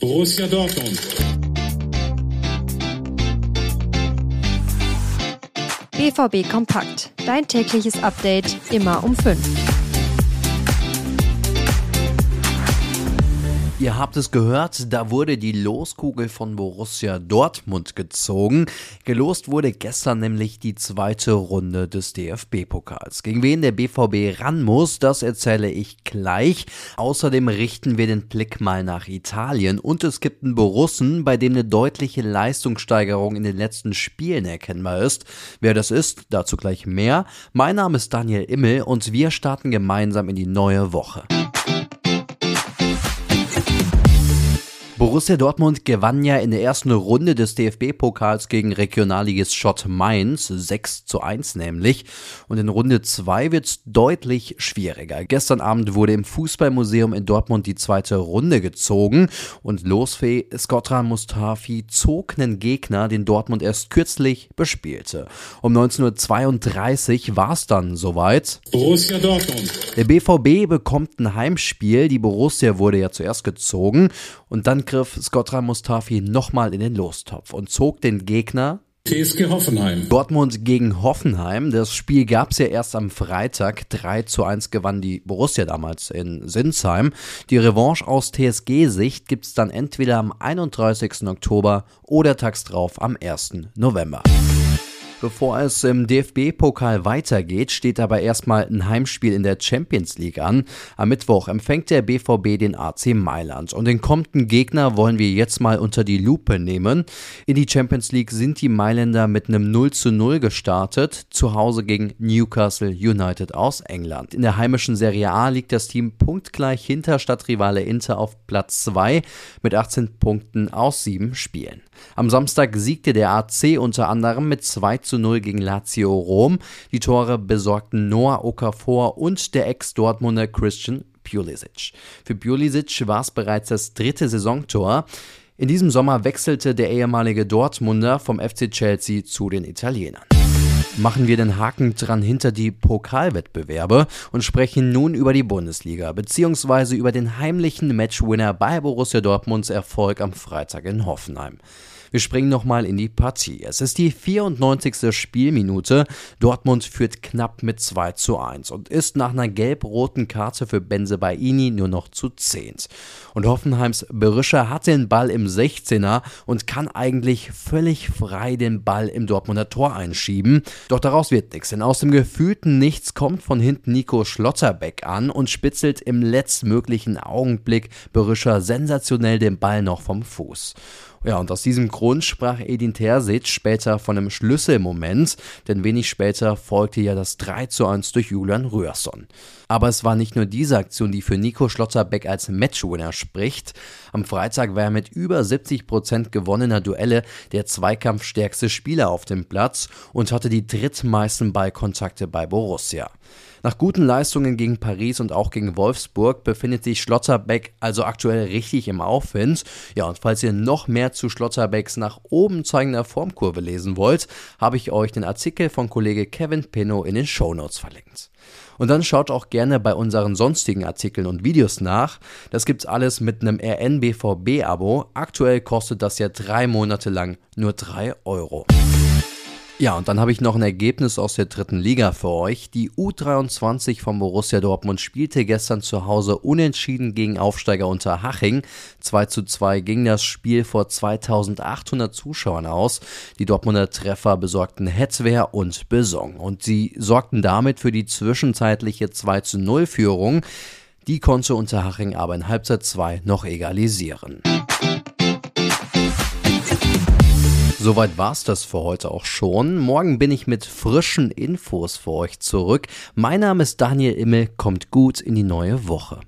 Borussia Dortmund. BVB Kompakt. Dein tägliches Update immer um 5. Ihr habt es gehört, da wurde die Loskugel von Borussia Dortmund gezogen. Gelost wurde gestern nämlich die zweite Runde des DFB-Pokals. Gegen wen der BVB ran muss, das erzähle ich gleich. Außerdem richten wir den Blick mal nach Italien und es gibt einen Borussen, bei dem eine deutliche Leistungssteigerung in den letzten Spielen erkennbar ist. Wer das ist, dazu gleich mehr. Mein Name ist Daniel Immel und wir starten gemeinsam in die neue Woche. Borussia Dortmund gewann ja in der ersten Runde des DFB-Pokals gegen Regionalligist Schott Mainz, 6 zu 1 nämlich. Und in Runde 2 wird es deutlich schwieriger. Gestern Abend wurde im Fußballmuseum in Dortmund die zweite Runde gezogen und Losfee Skotra Mustafi zog einen Gegner, den Dortmund erst kürzlich bespielte. Um 19.32 Uhr war es dann soweit. Borussia Dortmund. Der BVB bekommt ein Heimspiel. Die Borussia wurde ja zuerst gezogen und dann griff Skotra Mustafi nochmal in den Lostopf und zog den Gegner TSG Hoffenheim. Dortmund gegen Hoffenheim. Das Spiel gab es ja erst am Freitag. 3 zu 1 gewann die Borussia damals in Sinsheim. Die Revanche aus TSG-Sicht gibt es dann entweder am 31. Oktober oder tags drauf am 1. November. Bevor es im DFB-Pokal weitergeht, steht aber erstmal ein Heimspiel in der Champions League an. Am Mittwoch empfängt der BVB den AC Mailand und den kommenden Gegner wollen wir jetzt mal unter die Lupe nehmen. In die Champions League sind die Mailänder mit einem 0 zu 0 gestartet, zu Hause gegen Newcastle United aus England. In der heimischen Serie A liegt das Team punktgleich hinter Stadtrivale Inter auf Platz 2 mit 18 Punkten aus 7 Spielen. Am Samstag siegte der AC unter anderem mit 2 zu 0 gegen Lazio Rom. Die Tore besorgten Noah Okafor und der Ex-Dortmunder Christian Pulisic. Für Pulisic war es bereits das dritte Saisontor. In diesem Sommer wechselte der ehemalige Dortmunder vom FC Chelsea zu den Italienern machen wir den Haken dran hinter die Pokalwettbewerbe und sprechen nun über die Bundesliga bzw. über den heimlichen Matchwinner bei Borussia Dortmunds Erfolg am Freitag in Hoffenheim. Wir springen nochmal in die Partie. Es ist die 94. Spielminute. Dortmund führt knapp mit 2 zu 1 und ist nach einer gelb-roten Karte für Benze Baini nur noch zu 10. Und Hoffenheims Berischer hat den Ball im 16er und kann eigentlich völlig frei den Ball im Dortmunder Tor einschieben. Doch daraus wird nichts, denn aus dem gefühlten Nichts kommt von hinten Nico Schlotterbeck an und spitzelt im letztmöglichen Augenblick Berischer sensationell den Ball noch vom Fuß. Ja, und aus diesem Grund sprach Edin Terzic später von einem Schlüsselmoment, denn wenig später folgte ja das 3 zu 1 durch Julian Röhrson. Aber es war nicht nur diese Aktion, die für Nico Schlotterbeck als Matchwinner spricht. Am Freitag war er mit über 70 Prozent gewonnener Duelle der zweikampfstärkste Spieler auf dem Platz und hatte die drittmeisten Ballkontakte bei Borussia. Nach guten Leistungen gegen Paris und auch gegen Wolfsburg befindet sich Schlotterbeck also aktuell richtig im Aufwind. Ja, und falls ihr noch mehr zu Schlotterbecks nach oben zeigender Formkurve lesen wollt, habe ich euch den Artikel von Kollege Kevin Pino in den Shownotes verlinkt. Und dann schaut auch gerne bei unseren sonstigen Artikeln und Videos nach. Das gibt's alles mit einem RNBVB-Abo. Aktuell kostet das ja drei Monate lang nur drei Euro. Ja, und dann habe ich noch ein Ergebnis aus der dritten Liga für euch. Die U23 von Borussia Dortmund spielte gestern zu Hause unentschieden gegen Aufsteiger unter Haching. 2 zu 2 ging das Spiel vor 2800 Zuschauern aus. Die Dortmunder Treffer besorgten Hetzwehr und Besong. Und sie sorgten damit für die zwischenzeitliche 2 zu 0 Führung. Die konnte Unterhaching aber in Halbzeit 2 noch egalisieren. Soweit war's das für heute auch schon. Morgen bin ich mit frischen Infos für euch zurück. Mein Name ist Daniel Immel, kommt gut in die neue Woche.